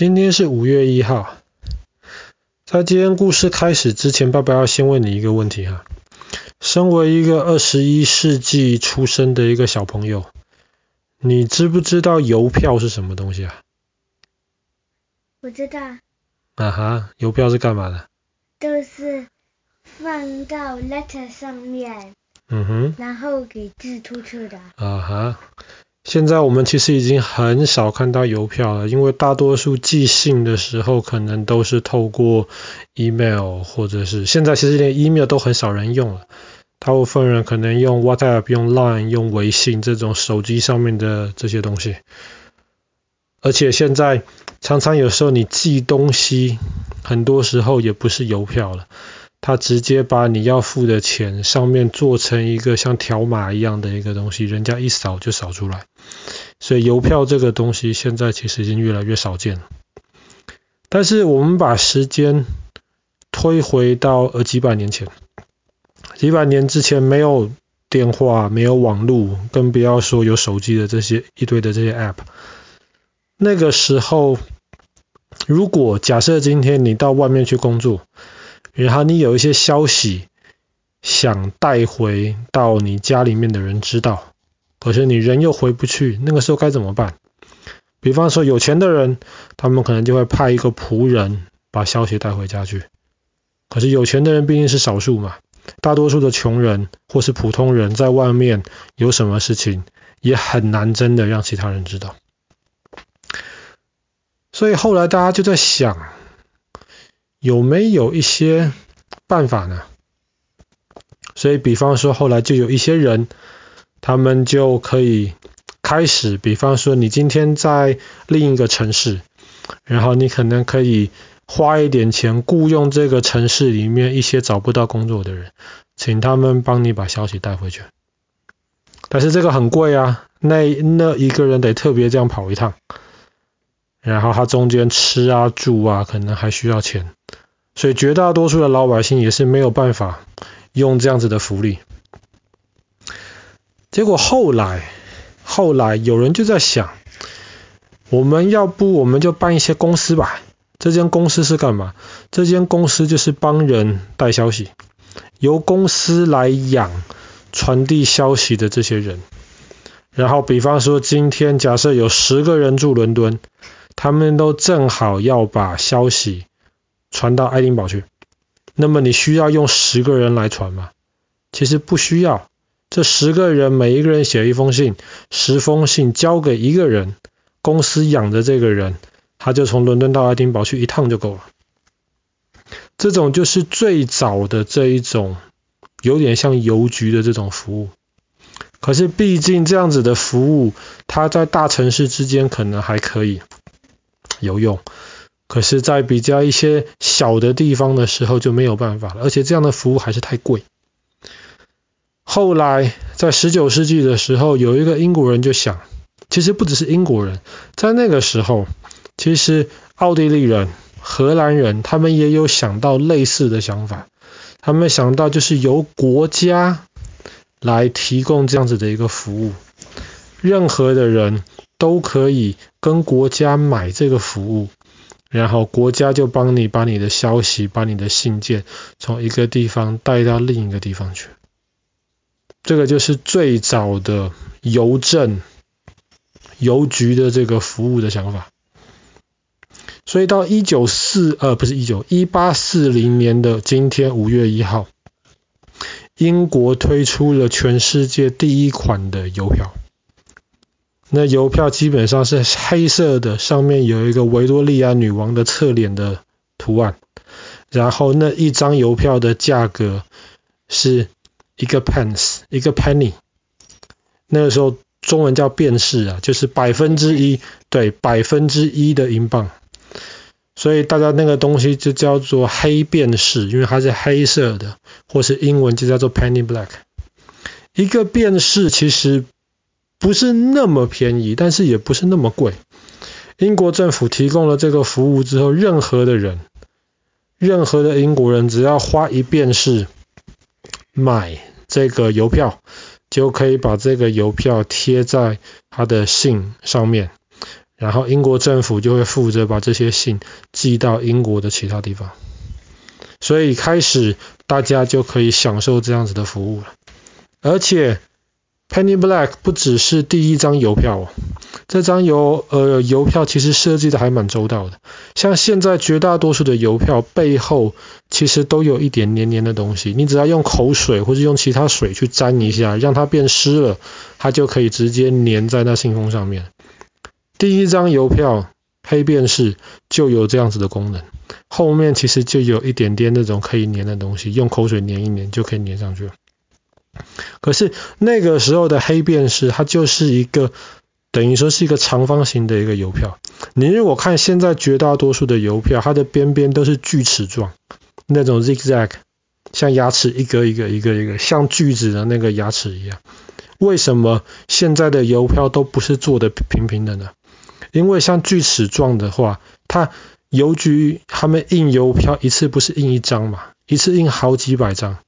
今天是五月一号，在今天故事开始之前，爸爸要先问你一个问题哈。身为一个二十一世纪出生的一个小朋友，你知不知道邮票是什么东西啊？我知道。啊哈，邮票是干嘛的？都是放到 letter 上面。嗯哼。然后给寄出去的。啊哈。现在我们其实已经很少看到邮票了，因为大多数寄信的时候可能都是透过 email，或者是现在其实连 email 都很少人用了，大部分人可能用 WhatsApp、用 Line、用微信这种手机上面的这些东西。而且现在常常有时候你寄东西，很多时候也不是邮票了。他直接把你要付的钱上面做成一个像条码一样的一个东西，人家一扫就扫出来。所以邮票这个东西现在其实已经越来越少见了。但是我们把时间推回到呃几百年前，几百年之前没有电话，没有网络，更不要说有手机的这些一堆的这些 app。那个时候，如果假设今天你到外面去工作，然后你有一些消息想带回到你家里面的人知道，可是你人又回不去，那个时候该怎么办？比方说有钱的人，他们可能就会派一个仆人把消息带回家去。可是有钱的人毕竟是少数嘛，大多数的穷人或是普通人在外面有什么事情，也很难真的让其他人知道。所以后来大家就在想。有没有一些办法呢？所以，比方说，后来就有一些人，他们就可以开始，比方说，你今天在另一个城市，然后你可能可以花一点钱雇佣这个城市里面一些找不到工作的人，请他们帮你把消息带回去。但是这个很贵啊，那那一个人得特别这样跑一趟。然后他中间吃啊住啊，可能还需要钱，所以绝大多数的老百姓也是没有办法用这样子的福利。结果后来，后来有人就在想，我们要不我们就办一些公司吧？这间公司是干嘛？这间公司就是帮人带消息，由公司来养传递消息的这些人。然后比方说，今天假设有十个人住伦敦。他们都正好要把消息传到爱丁堡去，那么你需要用十个人来传吗？其实不需要，这十个人每一个人写一封信，十封信交给一个人，公司养的这个人，他就从伦敦到爱丁堡去一趟就够了。这种就是最早的这一种，有点像邮局的这种服务。可是毕竟这样子的服务，它在大城市之间可能还可以。有用，可是，在比较一些小的地方的时候就没有办法了，而且这样的服务还是太贵。后来，在十九世纪的时候，有一个英国人就想，其实不只是英国人，在那个时候，其实奥地利人、荷兰人他们也有想到类似的想法，他们想到就是由国家来提供这样子的一个服务，任何的人。都可以跟国家买这个服务，然后国家就帮你把你的消息、把你的信件从一个地方带到另一个地方去。这个就是最早的邮政、邮局的这个服务的想法。所以到一九四呃不是一九一八四零年的今天五月一号，英国推出了全世界第一款的邮票。那邮票基本上是黑色的，上面有一个维多利亚女王的侧脸的图案，然后那一张邮票的价格是一个 pence，一个 penny。那个时候中文叫便士啊，就是百分之一，对，百分之一的英镑。所以大家那个东西就叫做黑便士，因为它是黑色的，或是英文就叫做 penny black。一个便士其实。不是那么便宜，但是也不是那么贵。英国政府提供了这个服务之后，任何的人，任何的英国人只要花一便士买这个邮票，就可以把这个邮票贴在他的信上面，然后英国政府就会负责把这些信寄到英国的其他地方。所以开始大家就可以享受这样子的服务了。而且 Penny Black 不只是第一张邮票哦，这张邮呃邮票其实设计的还蛮周到的。像现在绝大多数的邮票背后其实都有一点黏黏的东西，你只要用口水或者用其他水去沾一下，让它变湿了，它就可以直接粘在那信封上面。第一张邮票黑便士就有这样子的功能，后面其实就有一点点那种可以粘的东西，用口水粘一粘就可以粘上去了。可是那个时候的黑便士，它就是一个等于说是一个长方形的一个邮票。你如果看现在绝大多数的邮票，它的边边都是锯齿状，那种 zigzag，像牙齿一个一个一个一个，像锯子的那个牙齿一样。为什么现在的邮票都不是做的平平的呢？因为像锯齿状的话，它邮局他们印邮票一次不是印一张嘛，一次印好几百张。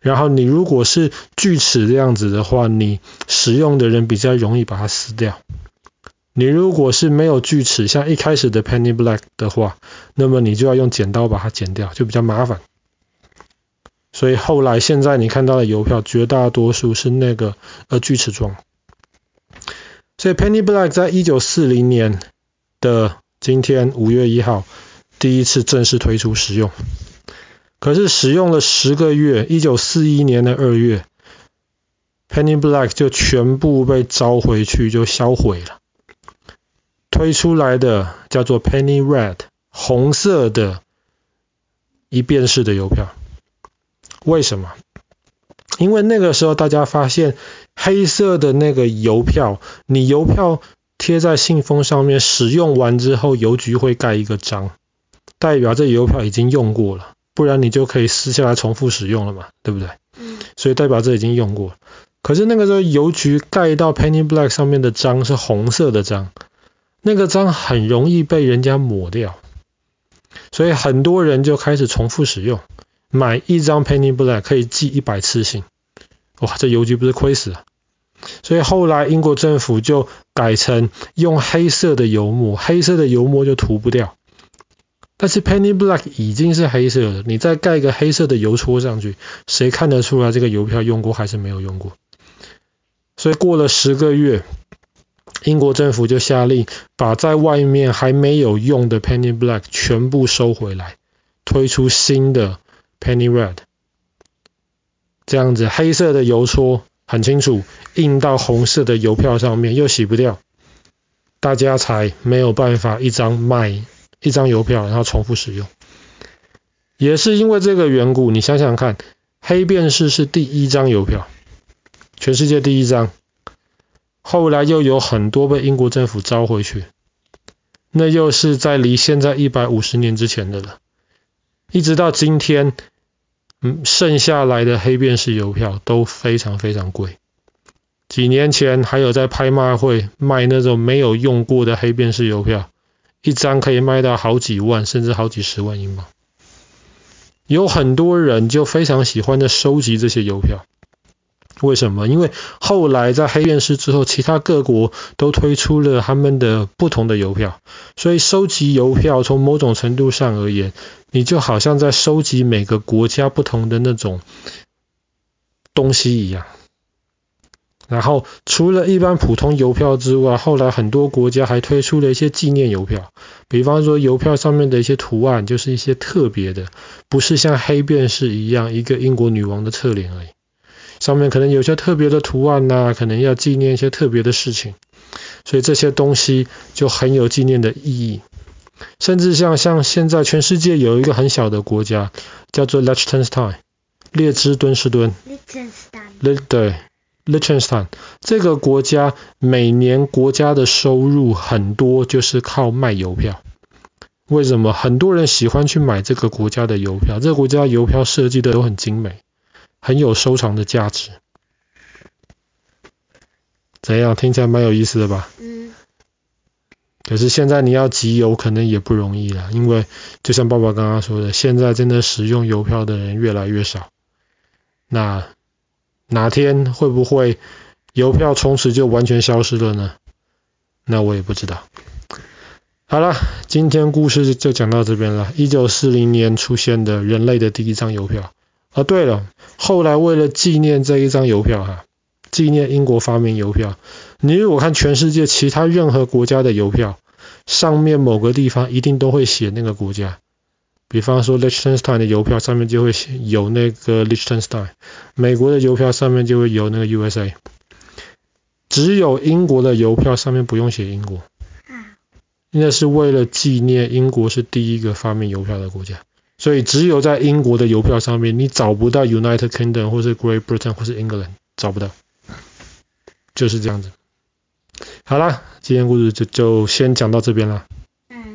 然后你如果是锯齿这样子的话，你使用的人比较容易把它撕掉。你如果是没有锯齿，像一开始的 Penny Black 的话，那么你就要用剪刀把它剪掉，就比较麻烦。所以后来现在你看到的邮票绝大多数是那个呃锯齿状。所以 Penny Black 在一九四零年的今天五月一号第一次正式推出使用，可是使用了十个月，一九四一年的二月，Penny Black 就全部被召回去，就销毁了。推出来的叫做 Penny Red，红色的一便士的邮票。为什么？因为那个时候大家发现。黑色的那个邮票，你邮票贴在信封上面，使用完之后，邮局会盖一个章，代表这邮票已经用过了，不然你就可以撕下来重复使用了嘛，对不对？嗯。所以代表这已经用过。可是那个时候邮局盖到 Penny Black 上面的章是红色的章，那个章很容易被人家抹掉，所以很多人就开始重复使用，买一张 Penny Black 可以寄一百次信。哇，这邮局不是亏死了？所以后来英国政府就改成用黑色的油墨，黑色的油墨就涂不掉。但是 Penny Black 已经是黑色的，你再盖一个黑色的邮戳上去，谁看得出来这个邮票用过还是没有用过？所以过了十个月，英国政府就下令把在外面还没有用的 Penny Black 全部收回来，推出新的 Penny Red。这样子黑色的邮戳很清楚，印到红色的邮票上面又洗不掉，大家才没有办法一张卖一张邮票，然后重复使用。也是因为这个缘故，你想想看，黑便士是第一张邮票，全世界第一张，后来又有很多被英国政府招回去，那又是在离现在一百五十年之前的了，一直到今天。嗯，剩下来的黑便士邮票都非常非常贵。几年前还有在拍卖会卖那种没有用过的黑便士邮票，一张可以卖到好几万，甚至好几十万英镑。有很多人就非常喜欢的收集这些邮票。为什么？因为后来在黑便士之后，其他各国都推出了他们的不同的邮票，所以收集邮票从某种程度上而言，你就好像在收集每个国家不同的那种东西一样。然后除了一般普通邮票之外，后来很多国家还推出了一些纪念邮票，比方说邮票上面的一些图案就是一些特别的，不是像黑便士一样一个英国女王的侧脸而已。上面可能有些特别的图案呐、啊，可能要纪念一些特别的事情，所以这些东西就很有纪念的意义。甚至像像现在全世界有一个很小的国家叫做 Liechtenstein，列支敦士敦。Liechtenstein。对，Liechtenstein 这个国家每年国家的收入很多就是靠卖邮票。为什么？很多人喜欢去买这个国家的邮票，这个国家邮票设计的都很精美。很有收藏的价值，怎样？听起来蛮有意思的吧？嗯。可是现在你要集邮可能也不容易了，因为就像爸爸刚刚说的，现在真的使用邮票的人越来越少。那哪天会不会邮票从此就完全消失了呢？那我也不知道。好了，今天故事就讲到这边了。一九四零年出现的人类的第一张邮票。啊，对了，后来为了纪念这一张邮票哈，纪念英国发明邮票，你如果看全世界其他任何国家的邮票，上面某个地方一定都会写那个国家。比方说 Lichtenstein 的邮票上面就会写有那个 Lichtenstein 美国的邮票上面就会有那个 USA，只有英国的邮票上面不用写英国，那是为了纪念英国是第一个发明邮票的国家，所以只有在英国的邮票上面，你找不到 United Kingdom 或是 Great Britain 或是 England，找不到，就是这样子。好了，今天故事就就先讲到这边了。